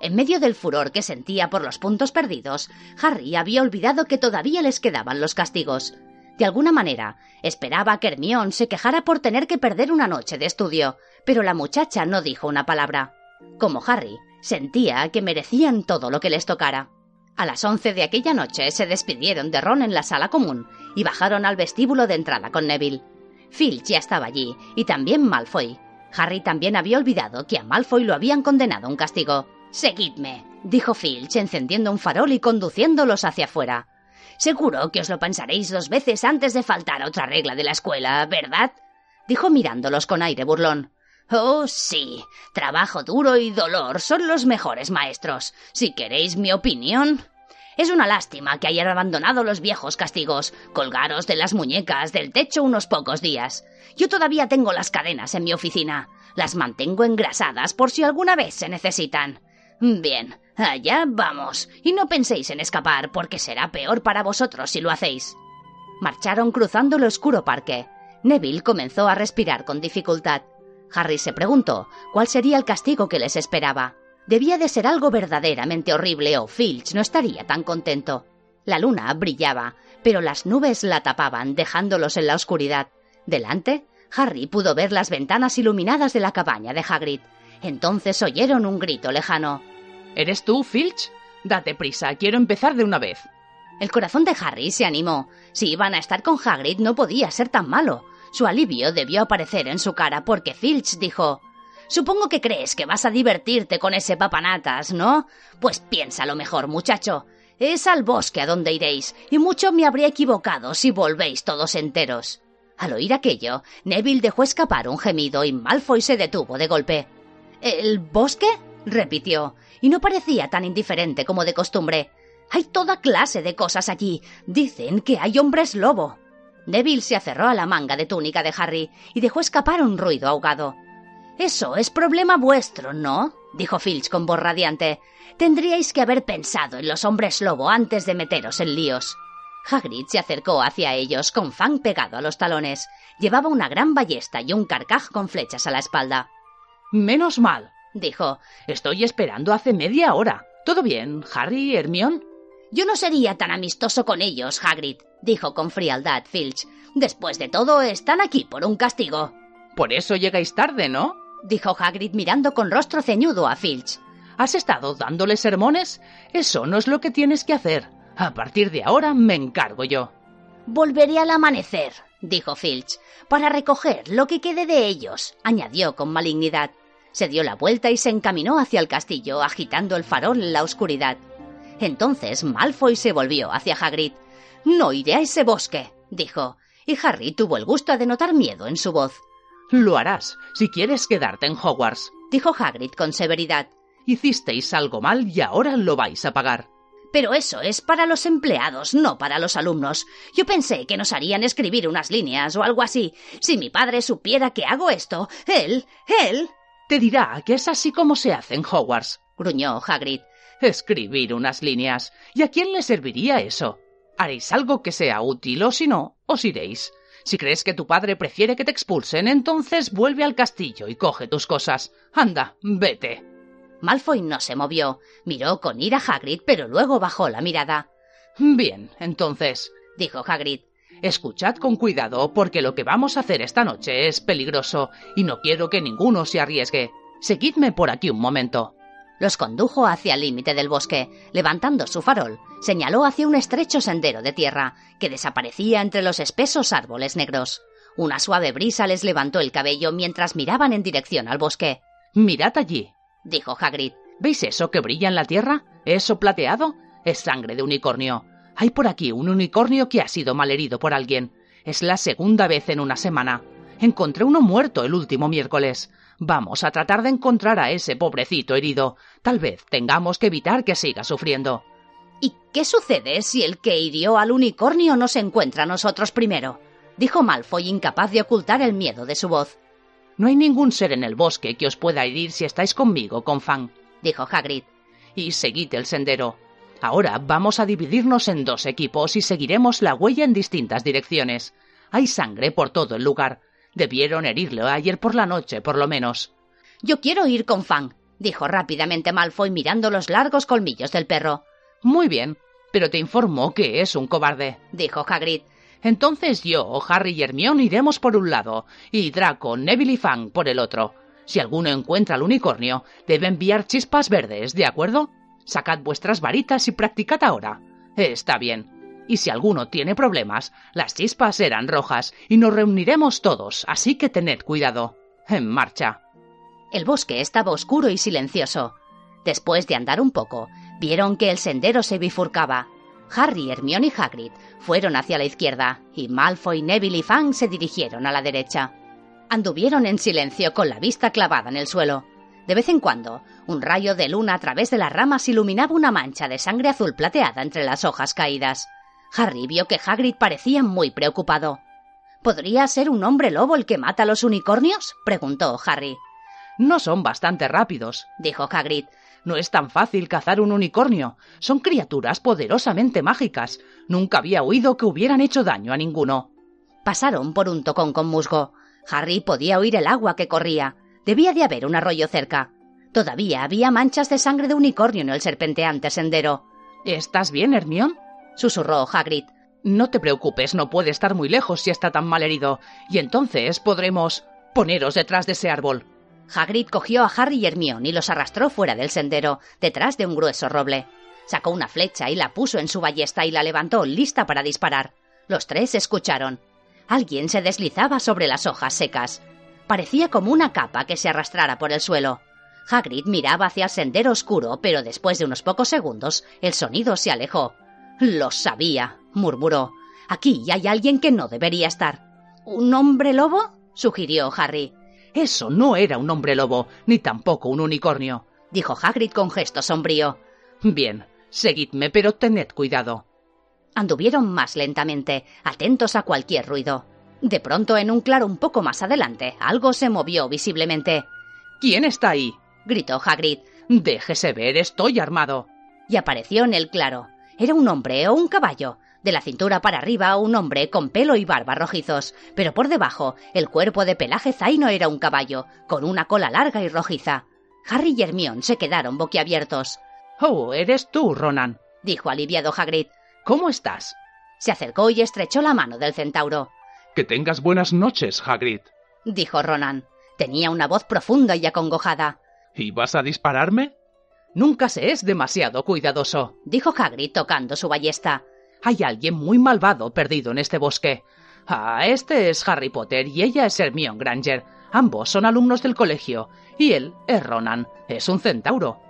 En medio del furor que sentía por los puntos perdidos, Harry había olvidado que todavía les quedaban los castigos. De alguna manera, esperaba que Hermione se quejara por tener que perder una noche de estudio, pero la muchacha no dijo una palabra. Como Harry, sentía que merecían todo lo que les tocara. A las once de aquella noche se despidieron de Ron en la sala común y bajaron al vestíbulo de entrada con Neville. Filch ya estaba allí y también Malfoy. Harry también había olvidado que a Malfoy lo habían condenado a un castigo. Seguidme, dijo Filch encendiendo un farol y conduciéndolos hacia afuera. Seguro que os lo pensaréis dos veces antes de faltar a otra regla de la escuela, ¿verdad? dijo mirándolos con aire burlón. Oh, sí. Trabajo duro y dolor son los mejores maestros. Si queréis mi opinión. Es una lástima que hayan abandonado los viejos castigos. Colgaros de las muñecas del techo unos pocos días. Yo todavía tengo las cadenas en mi oficina. Las mantengo engrasadas por si alguna vez se necesitan. Bien, allá vamos. Y no penséis en escapar, porque será peor para vosotros si lo hacéis. Marcharon cruzando el oscuro parque. Neville comenzó a respirar con dificultad. Harry se preguntó cuál sería el castigo que les esperaba. Debía de ser algo verdaderamente horrible o Filch no estaría tan contento. La luna brillaba, pero las nubes la tapaban, dejándolos en la oscuridad. Delante, Harry pudo ver las ventanas iluminadas de la cabaña de Hagrid. Entonces oyeron un grito lejano. ¿Eres tú, Filch? Date prisa, quiero empezar de una vez. El corazón de Harry se animó. Si iban a estar con Hagrid no podía ser tan malo. Su alivio debió aparecer en su cara porque Filch dijo Supongo que crees que vas a divertirte con ese papanatas, ¿no? Pues piénsalo mejor, muchacho. Es al bosque a donde iréis, y mucho me habría equivocado si volvéis todos enteros. Al oír aquello, Neville dejó escapar un gemido y Malfoy se detuvo de golpe. ¿El bosque? repitió, y no parecía tan indiferente como de costumbre. Hay toda clase de cosas allí. Dicen que hay hombres lobo. Neville se aferró a la manga de túnica de Harry y dejó escapar un ruido ahogado. Eso es problema vuestro, ¿no? dijo Filch con voz radiante. Tendríais que haber pensado en los hombres lobo antes de meteros en líos. Hagrid se acercó hacia ellos con Fang pegado a los talones. Llevaba una gran ballesta y un carcaj con flechas a la espalda. Menos mal, dijo. Estoy esperando hace media hora. ¿Todo bien, Harry, Hermione? Yo no sería tan amistoso con ellos, Hagrid, dijo con frialdad Filch. Después de todo, están aquí por un castigo. Por eso llegáis tarde, ¿no? dijo Hagrid mirando con rostro ceñudo a Filch. ¿Has estado dándole sermones? Eso no es lo que tienes que hacer. A partir de ahora me encargo yo. Volveré al amanecer, dijo Filch, para recoger lo que quede de ellos, añadió con malignidad. Se dio la vuelta y se encaminó hacia el castillo, agitando el farol en la oscuridad. Entonces Malfoy se volvió hacia Hagrid. No iré a ese bosque, dijo, y Harry tuvo el gusto de notar miedo en su voz. Lo harás, si quieres quedarte en Hogwarts, dijo Hagrid con severidad. Hicisteis algo mal y ahora lo vais a pagar. Pero eso es para los empleados, no para los alumnos. Yo pensé que nos harían escribir unas líneas o algo así. Si mi padre supiera que hago esto, él, él. Te dirá que es así como se hace en Hogwarts, gruñó Hagrid. Escribir unas líneas. ¿Y a quién le serviría eso? Haréis algo que sea útil o si no, os iréis. Si crees que tu padre prefiere que te expulsen, entonces vuelve al castillo y coge tus cosas. Anda, vete. Malfoy no se movió. Miró con ira a Hagrid, pero luego bajó la mirada. Bien, entonces, dijo Hagrid. Escuchad con cuidado, porque lo que vamos a hacer esta noche es peligroso, y no quiero que ninguno se arriesgue. Seguidme por aquí un momento. Los condujo hacia el límite del bosque. Levantando su farol, señaló hacia un estrecho sendero de tierra que desaparecía entre los espesos árboles negros. Una suave brisa les levantó el cabello mientras miraban en dirección al bosque. Mirad allí, dijo Hagrid. ¿Veis eso que brilla en la tierra? ¿Eso plateado? Es sangre de unicornio. Hay por aquí un unicornio que ha sido malherido por alguien. Es la segunda vez en una semana. Encontré uno muerto el último miércoles. Vamos a tratar de encontrar a ese pobrecito herido. Tal vez tengamos que evitar que siga sufriendo. ¿Y qué sucede si el que hirió al unicornio nos encuentra a nosotros primero? dijo Malfoy, incapaz de ocultar el miedo de su voz. No hay ningún ser en el bosque que os pueda herir si estáis conmigo, Confan, dijo Hagrid. Y seguid el sendero. Ahora vamos a dividirnos en dos equipos y seguiremos la huella en distintas direcciones. Hay sangre por todo el lugar. Debieron herirle ayer por la noche, por lo menos. Yo quiero ir con Fang, dijo rápidamente Malfoy mirando los largos colmillos del perro. Muy bien, pero te informo que es un cobarde, dijo Hagrid. Entonces yo, Harry y Hermione iremos por un lado, y Draco, Neville y Fang por el otro. Si alguno encuentra al unicornio, debe enviar chispas verdes, ¿de acuerdo? Sacad vuestras varitas y practicad ahora. Está bien. Y si alguno tiene problemas, las chispas serán rojas y nos reuniremos todos, así que tened cuidado. En marcha. El bosque estaba oscuro y silencioso. Después de andar un poco, vieron que el sendero se bifurcaba. Harry, Hermione y Hagrid fueron hacia la izquierda y Malfoy, Neville y Fang se dirigieron a la derecha. Anduvieron en silencio con la vista clavada en el suelo. De vez en cuando, un rayo de luna a través de las ramas iluminaba una mancha de sangre azul plateada entre las hojas caídas. Harry vio que Hagrid parecía muy preocupado. ¿Podría ser un hombre lobo el que mata a los unicornios? preguntó Harry. No son bastante rápidos, dijo Hagrid. No es tan fácil cazar un unicornio. Son criaturas poderosamente mágicas. Nunca había oído que hubieran hecho daño a ninguno. Pasaron por un tocón con musgo. Harry podía oír el agua que corría. Debía de haber un arroyo cerca. Todavía había manchas de sangre de unicornio en el serpenteante sendero. ¿Estás bien, Hermión? Susurró Hagrid. No te preocupes, no puede estar muy lejos si está tan mal herido. Y entonces podremos poneros detrás de ese árbol. Hagrid cogió a Harry y Hermione y los arrastró fuera del sendero, detrás de un grueso roble. Sacó una flecha y la puso en su ballesta y la levantó lista para disparar. Los tres escucharon. Alguien se deslizaba sobre las hojas secas. Parecía como una capa que se arrastrara por el suelo. Hagrid miraba hacia el sendero oscuro, pero después de unos pocos segundos el sonido se alejó. Lo sabía, murmuró. Aquí hay alguien que no debería estar. ¿Un hombre lobo? sugirió Harry. Eso no era un hombre lobo, ni tampoco un unicornio, dijo Hagrid con gesto sombrío. Bien, seguidme, pero tened cuidado. Anduvieron más lentamente, atentos a cualquier ruido. De pronto, en un claro un poco más adelante, algo se movió visiblemente. ¿Quién está ahí? gritó Hagrid. Déjese ver, estoy armado. Y apareció en el claro. Era un hombre o un caballo, de la cintura para arriba, un hombre con pelo y barba rojizos, pero por debajo, el cuerpo de pelaje zaino era un caballo, con una cola larga y rojiza. Harry y Hermione se quedaron boquiabiertos. Oh, eres tú, Ronan, dijo aliviado Hagrid. ¿Cómo estás? Se acercó y estrechó la mano del centauro. Que tengas buenas noches, Hagrid, dijo Ronan. Tenía una voz profunda y acongojada. ¿Y vas a dispararme? Nunca se es demasiado cuidadoso, dijo Hagrid tocando su ballesta. Hay alguien muy malvado perdido en este bosque. Ah, este es Harry Potter y ella es Hermione Granger. Ambos son alumnos del colegio. Y él es Ronan. Es un centauro.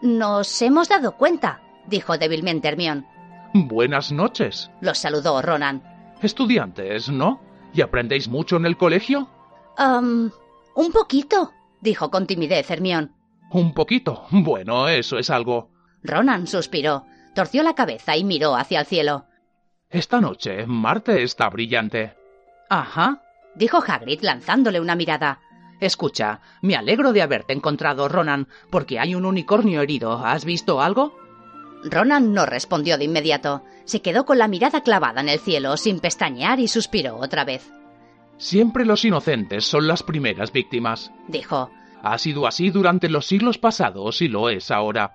Nos hemos dado cuenta, dijo débilmente Hermione. Buenas noches. Los saludó Ronan. Estudiantes, ¿no? ¿Y aprendéis mucho en el colegio? Um, un poquito, dijo con timidez Hermione. Un poquito. Bueno, eso es algo. Ronan suspiró torció la cabeza y miró hacia el cielo. Esta noche Marte está brillante. Ajá, dijo Hagrid lanzándole una mirada. Escucha, me alegro de haberte encontrado, Ronan, porque hay un unicornio herido. ¿Has visto algo? Ronan no respondió de inmediato. Se quedó con la mirada clavada en el cielo, sin pestañear, y suspiró otra vez. Siempre los inocentes son las primeras víctimas, dijo. Ha sido así durante los siglos pasados y lo es ahora.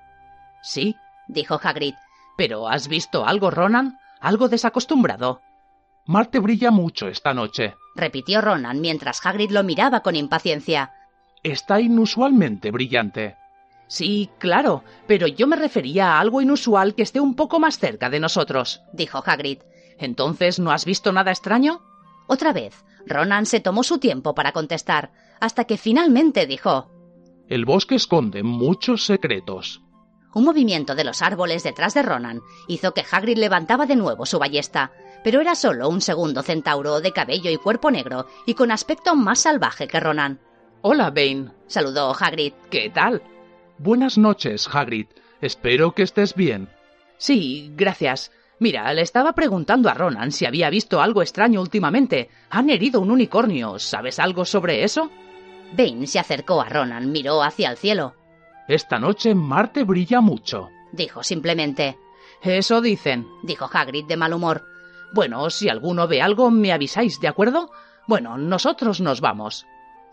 Sí, dijo Hagrid, ¿Pero has visto algo, Ronan? ¿Algo desacostumbrado? Marte brilla mucho esta noche, repitió Ronan mientras Hagrid lo miraba con impaciencia. Está inusualmente brillante. Sí, claro, pero yo me refería a algo inusual que esté un poco más cerca de nosotros, dijo Hagrid. ¿Entonces no has visto nada extraño? Otra vez, Ronan se tomó su tiempo para contestar, hasta que finalmente dijo El bosque esconde muchos secretos. Un movimiento de los árboles detrás de Ronan hizo que Hagrid levantaba de nuevo su ballesta, pero era solo un segundo centauro de cabello y cuerpo negro y con aspecto más salvaje que Ronan. Hola, Bane, saludó Hagrid. ¿Qué tal? Buenas noches, Hagrid. Espero que estés bien. Sí, gracias. Mira, le estaba preguntando a Ronan si había visto algo extraño últimamente. Han herido un unicornio. ¿Sabes algo sobre eso? Bane se acercó a Ronan, miró hacia el cielo. Esta noche Marte brilla mucho, dijo simplemente. Eso dicen, dijo Hagrid de mal humor. Bueno, si alguno ve algo, me avisáis, ¿de acuerdo? Bueno, nosotros nos vamos.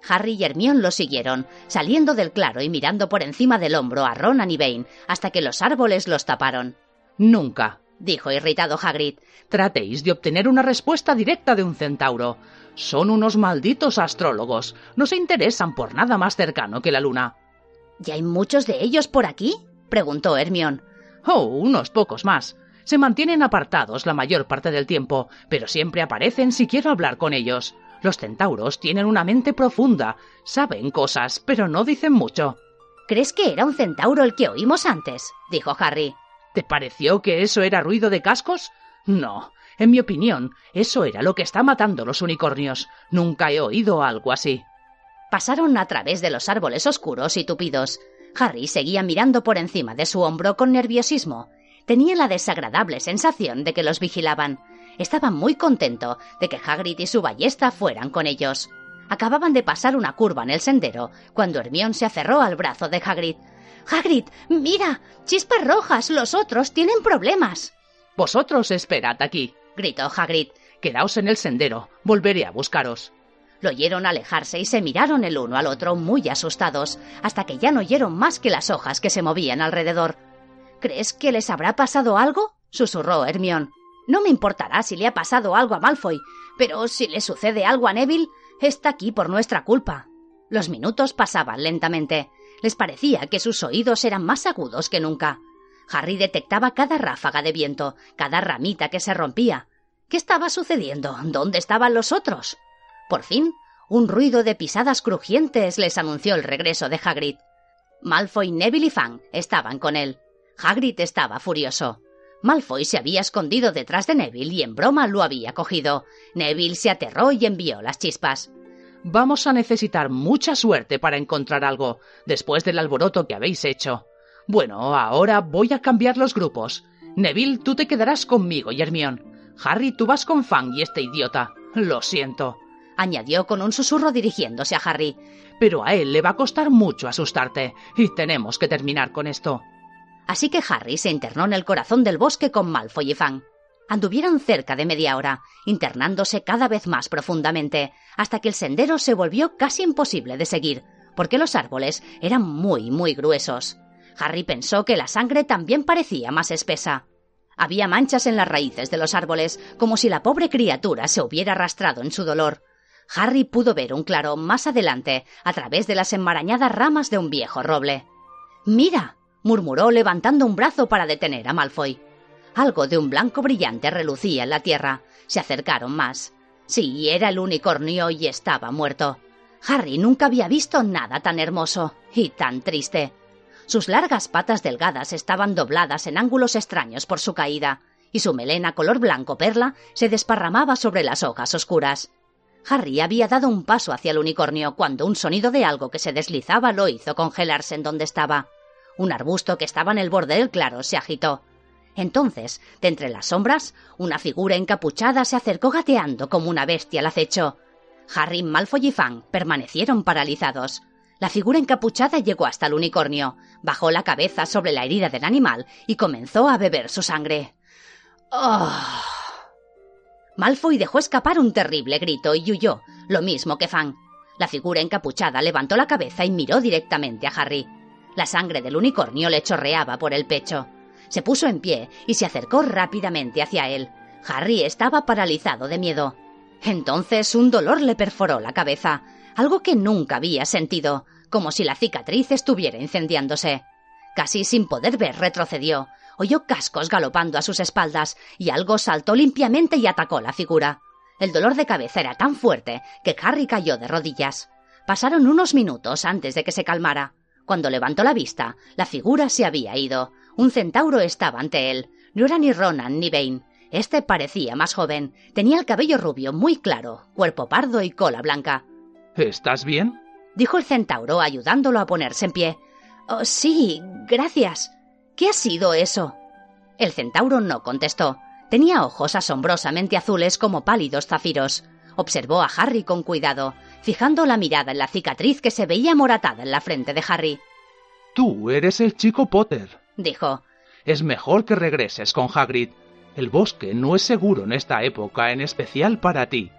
Harry y Hermione lo siguieron, saliendo del claro y mirando por encima del hombro a Ronan y Bane, hasta que los árboles los taparon. Nunca, dijo irritado Hagrid, tratéis de obtener una respuesta directa de un centauro. Son unos malditos astrólogos. No se interesan por nada más cercano que la luna. ¿Y hay muchos de ellos por aquí? preguntó Hermión. Oh, unos pocos más. Se mantienen apartados la mayor parte del tiempo, pero siempre aparecen si quiero hablar con ellos. Los centauros tienen una mente profunda, saben cosas, pero no dicen mucho. ¿Crees que era un centauro el que oímos antes? dijo Harry. ¿Te pareció que eso era ruido de cascos? No. En mi opinión, eso era lo que está matando los unicornios. Nunca he oído algo así. Pasaron a través de los árboles oscuros y tupidos. Harry seguía mirando por encima de su hombro con nerviosismo. Tenía la desagradable sensación de que los vigilaban. Estaba muy contento de que Hagrid y su ballesta fueran con ellos. Acababan de pasar una curva en el sendero cuando Hermión se aferró al brazo de Hagrid. Hagrid, mira, chispas rojas, los otros tienen problemas. Vosotros esperad aquí, gritó Hagrid. Quedaos en el sendero, volveré a buscaros. Lo oyeron alejarse y se miraron el uno al otro muy asustados, hasta que ya no oyeron más que las hojas que se movían alrededor. ¿Crees que les habrá pasado algo? susurró Hermión. No me importará si le ha pasado algo a Malfoy, pero si le sucede algo a Neville, está aquí por nuestra culpa. Los minutos pasaban lentamente. Les parecía que sus oídos eran más agudos que nunca. Harry detectaba cada ráfaga de viento, cada ramita que se rompía. ¿Qué estaba sucediendo? ¿Dónde estaban los otros? Por fin, un ruido de pisadas crujientes les anunció el regreso de Hagrid. Malfoy, Neville y Fang estaban con él. Hagrid estaba furioso. Malfoy se había escondido detrás de Neville y en broma lo había cogido. Neville se aterró y envió las chispas. Vamos a necesitar mucha suerte para encontrar algo, después del alboroto que habéis hecho. Bueno, ahora voy a cambiar los grupos. Neville, tú te quedarás conmigo y Hermione. Harry, tú vas con Fang y este idiota. Lo siento añadió con un susurro dirigiéndose a Harry. Pero a él le va a costar mucho asustarte, y tenemos que terminar con esto. Así que Harry se internó en el corazón del bosque con Malfoy y Fang. Anduvieron cerca de media hora, internándose cada vez más profundamente, hasta que el sendero se volvió casi imposible de seguir, porque los árboles eran muy, muy gruesos. Harry pensó que la sangre también parecía más espesa. Había manchas en las raíces de los árboles, como si la pobre criatura se hubiera arrastrado en su dolor. Harry pudo ver un claro más adelante, a través de las enmarañadas ramas de un viejo roble. Mira, murmuró levantando un brazo para detener a Malfoy. Algo de un blanco brillante relucía en la tierra. Se acercaron más. Sí, era el unicornio y estaba muerto. Harry nunca había visto nada tan hermoso y tan triste. Sus largas patas delgadas estaban dobladas en ángulos extraños por su caída, y su melena color blanco perla se desparramaba sobre las hojas oscuras. Harry había dado un paso hacia el unicornio cuando un sonido de algo que se deslizaba lo hizo congelarse en donde estaba. Un arbusto que estaba en el borde del claro se agitó. Entonces, de entre las sombras, una figura encapuchada se acercó gateando como una bestia al acecho. Harry, Malfoy y Fang permanecieron paralizados. La figura encapuchada llegó hasta el unicornio, bajó la cabeza sobre la herida del animal y comenzó a beber su sangre. ¡Oh! Malfoy dejó escapar un terrible grito y huyó, lo mismo que Fang. La figura encapuchada levantó la cabeza y miró directamente a Harry. La sangre del unicornio le chorreaba por el pecho. Se puso en pie y se acercó rápidamente hacia él. Harry estaba paralizado de miedo. Entonces un dolor le perforó la cabeza, algo que nunca había sentido, como si la cicatriz estuviera incendiándose. Casi sin poder ver, retrocedió, oyó cascos galopando a sus espaldas y algo saltó limpiamente y atacó la figura. El dolor de cabeza era tan fuerte que Harry cayó de rodillas. Pasaron unos minutos antes de que se calmara. Cuando levantó la vista, la figura se había ido. Un centauro estaba ante él. No era ni Ronan ni Bane. Este parecía más joven. Tenía el cabello rubio muy claro, cuerpo pardo y cola blanca. ¿Estás bien? dijo el centauro ayudándolo a ponerse en pie. Oh, sí, gracias. ¿Qué ha sido eso? El centauro no contestó. Tenía ojos asombrosamente azules como pálidos zafiros. Observó a Harry con cuidado, fijando la mirada en la cicatriz que se veía moratada en la frente de Harry. Tú eres el chico Potter, dijo. Es mejor que regreses con Hagrid. El bosque no es seguro en esta época, en especial para ti.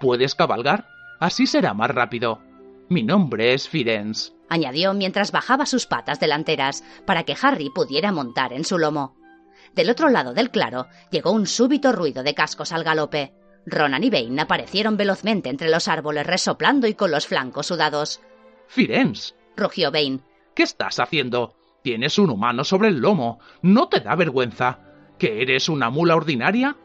¿Puedes cabalgar? Así será más rápido. Mi nombre es Firenze, añadió mientras bajaba sus patas delanteras para que Harry pudiera montar en su lomo. Del otro lado del claro llegó un súbito ruido de cascos al galope. Ronan y Bane aparecieron velozmente entre los árboles resoplando y con los flancos sudados. Firenze, rugió Bane. ¿Qué estás haciendo? Tienes un humano sobre el lomo. ¿No te da vergüenza? ¿Que eres una mula ordinaria?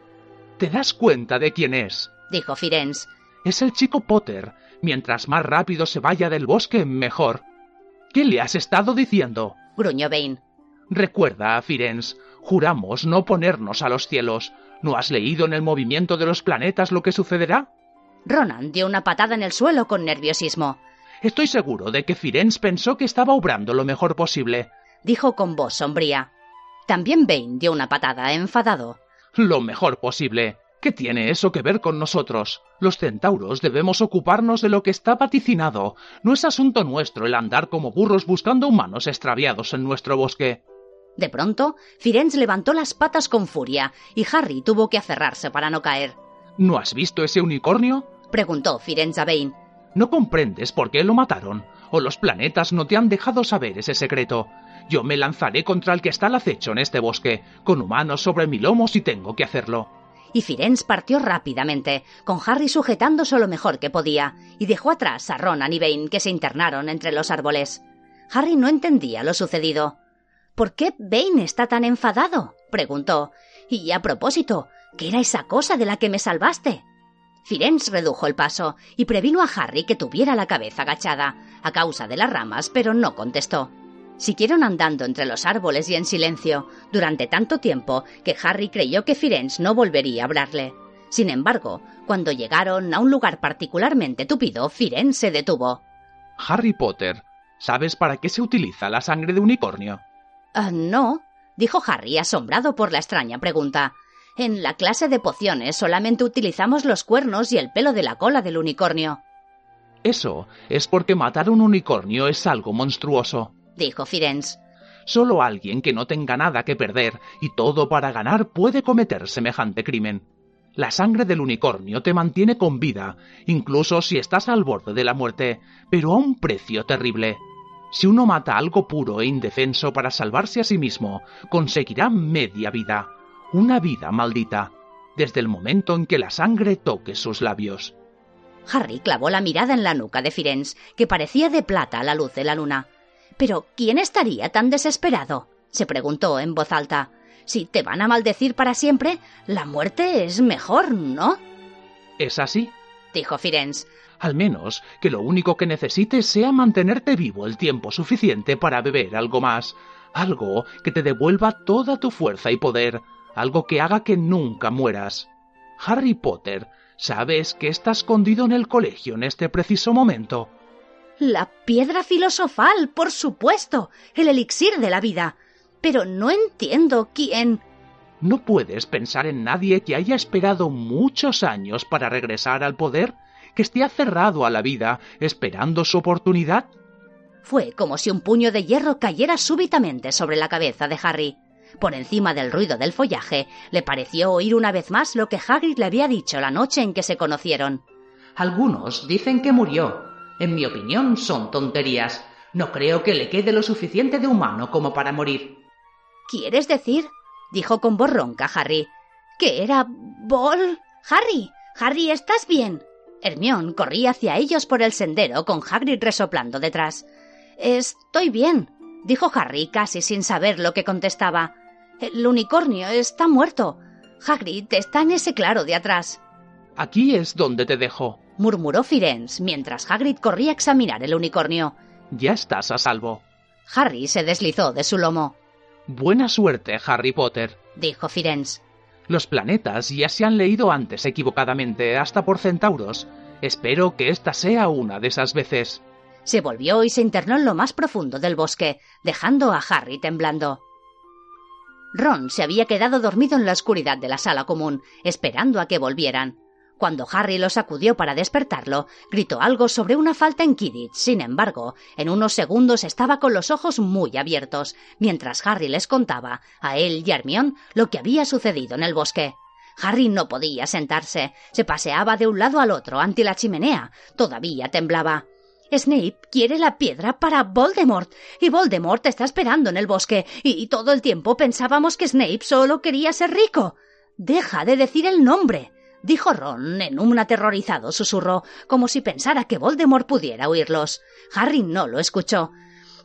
¿Te das cuenta de quién es? dijo Firenze. Es el chico Potter. Mientras más rápido se vaya del bosque, mejor. ¿Qué le has estado diciendo? gruñó Bane. Recuerda, Firenze, juramos no ponernos a los cielos. ¿No has leído en el movimiento de los planetas lo que sucederá? Ronan dio una patada en el suelo con nerviosismo. Estoy seguro de que Firenze pensó que estaba obrando lo mejor posible, dijo con voz sombría. También Bane dio una patada, enfadado. Lo mejor posible. ¿Qué tiene eso que ver con nosotros? Los centauros debemos ocuparnos de lo que está vaticinado. No es asunto nuestro el andar como burros buscando humanos extraviados en nuestro bosque. De pronto, Firenze levantó las patas con furia y Harry tuvo que aferrarse para no caer. ¿No has visto ese unicornio? preguntó Firenze a Bane. ¿No comprendes por qué lo mataron? ¿O los planetas no te han dejado saber ese secreto? Yo me lanzaré contra el que está al acecho en este bosque, con humanos sobre mi lomo si tengo que hacerlo. Y Firenze partió rápidamente, con Harry sujetándose lo mejor que podía, y dejó atrás a Ronan y Bane que se internaron entre los árboles. Harry no entendía lo sucedido. ¿Por qué Bane está tan enfadado? preguntó. Y a propósito, ¿qué era esa cosa de la que me salvaste? Firenze redujo el paso y previno a Harry que tuviera la cabeza agachada, a causa de las ramas, pero no contestó. Siguieron andando entre los árboles y en silencio, durante tanto tiempo que Harry creyó que Firenze no volvería a hablarle. Sin embargo, cuando llegaron a un lugar particularmente tupido, Firenze se detuvo. Harry Potter, ¿sabes para qué se utiliza la sangre de unicornio? Ah, no, dijo Harry, asombrado por la extraña pregunta. En la clase de pociones solamente utilizamos los cuernos y el pelo de la cola del unicornio. Eso es porque matar un unicornio es algo monstruoso, dijo Firenze. Solo alguien que no tenga nada que perder y todo para ganar puede cometer semejante crimen. La sangre del unicornio te mantiene con vida, incluso si estás al borde de la muerte, pero a un precio terrible. Si uno mata algo puro e indefenso para salvarse a sí mismo, conseguirá media vida, una vida maldita, desde el momento en que la sangre toque sus labios. Harry clavó la mirada en la nuca de Firenze, que parecía de plata a la luz de la luna. Pero ¿quién estaría tan desesperado? se preguntó en voz alta. Si te van a maldecir para siempre, la muerte es mejor, ¿no? ¿Es así? dijo Firenze. Al menos que lo único que necesites sea mantenerte vivo el tiempo suficiente para beber algo más, algo que te devuelva toda tu fuerza y poder, algo que haga que nunca mueras. Harry Potter, ¿sabes que está escondido en el colegio en este preciso momento? La piedra filosofal, por supuesto, el elixir de la vida. Pero no entiendo quién. ¿No puedes pensar en nadie que haya esperado muchos años para regresar al poder? ¿Que esté aferrado a la vida, esperando su oportunidad? Fue como si un puño de hierro cayera súbitamente sobre la cabeza de Harry. Por encima del ruido del follaje, le pareció oír una vez más lo que Hagrid le había dicho la noche en que se conocieron. Algunos dicen que murió. En mi opinión, son tonterías. No creo que le quede lo suficiente de humano como para morir. ¿Quieres decir? dijo con voz ronca Harry. ¿Que era Bol? Harry, Harry, ¿estás bien? Hermión corría hacia ellos por el sendero con Hagrid resoplando detrás. Estoy bien, dijo Harry casi sin saber lo que contestaba. El unicornio está muerto. Hagrid está en ese claro de atrás. Aquí es donde te dejo, murmuró Firenze mientras Hagrid corría a examinar el unicornio. Ya estás a salvo. Harry se deslizó de su lomo. Buena suerte, Harry Potter, dijo Firenze. Los planetas ya se han leído antes equivocadamente, hasta por centauros. Espero que esta sea una de esas veces. Se volvió y se internó en lo más profundo del bosque, dejando a Harry temblando. Ron se había quedado dormido en la oscuridad de la sala común, esperando a que volvieran. Cuando Harry lo sacudió para despertarlo, gritó algo sobre una falta en Kidditch. Sin embargo, en unos segundos estaba con los ojos muy abiertos, mientras Harry les contaba, a él y a Hermione, lo que había sucedido en el bosque. Harry no podía sentarse. Se paseaba de un lado al otro ante la chimenea. Todavía temblaba. Snape quiere la piedra para Voldemort, y Voldemort está esperando en el bosque, y todo el tiempo pensábamos que Snape solo quería ser rico. Deja de decir el nombre, dijo Ron en un aterrorizado susurro, como si pensara que Voldemort pudiera oírlos. Harry no lo escuchó.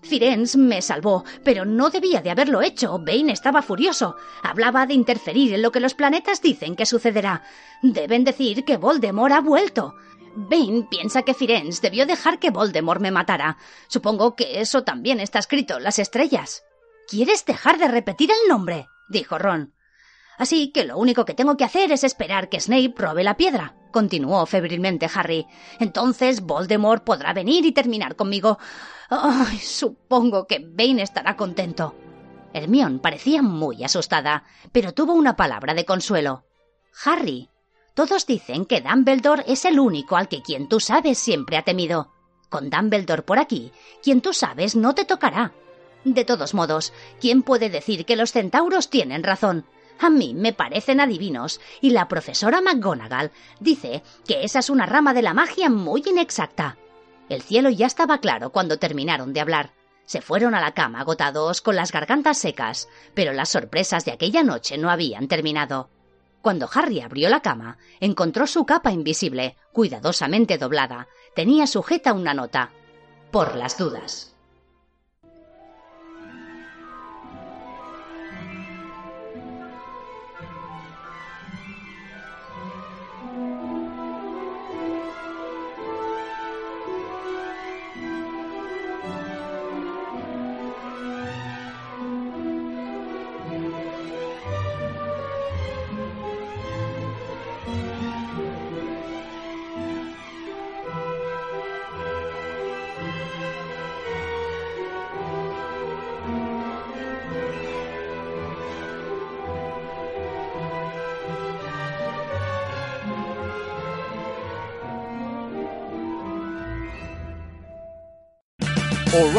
Firenze me salvó, pero no debía de haberlo hecho. Bane estaba furioso. Hablaba de interferir en lo que los planetas dicen que sucederá. Deben decir que Voldemort ha vuelto. Bane piensa que Firenze debió dejar que Voldemort me matara. Supongo que eso también está escrito en las estrellas. ¿Quieres dejar de repetir el nombre? dijo Ron. Así que lo único que tengo que hacer es esperar que Snape robe la piedra, continuó febrilmente Harry. Entonces Voldemort podrá venir y terminar conmigo. Supongo que Bane estará contento. Hermione parecía muy asustada, pero tuvo una palabra de consuelo. Harry, todos dicen que Dumbledore es el único al que quien tú sabes siempre ha temido. Con Dumbledore por aquí, quien tú sabes no te tocará. De todos modos, ¿quién puede decir que los centauros tienen razón? A mí me parecen adivinos, y la profesora McGonagall dice que esa es una rama de la magia muy inexacta. El cielo ya estaba claro cuando terminaron de hablar. Se fueron a la cama agotados, con las gargantas secas, pero las sorpresas de aquella noche no habían terminado. Cuando Harry abrió la cama, encontró su capa invisible, cuidadosamente doblada. Tenía sujeta una nota. Por las dudas.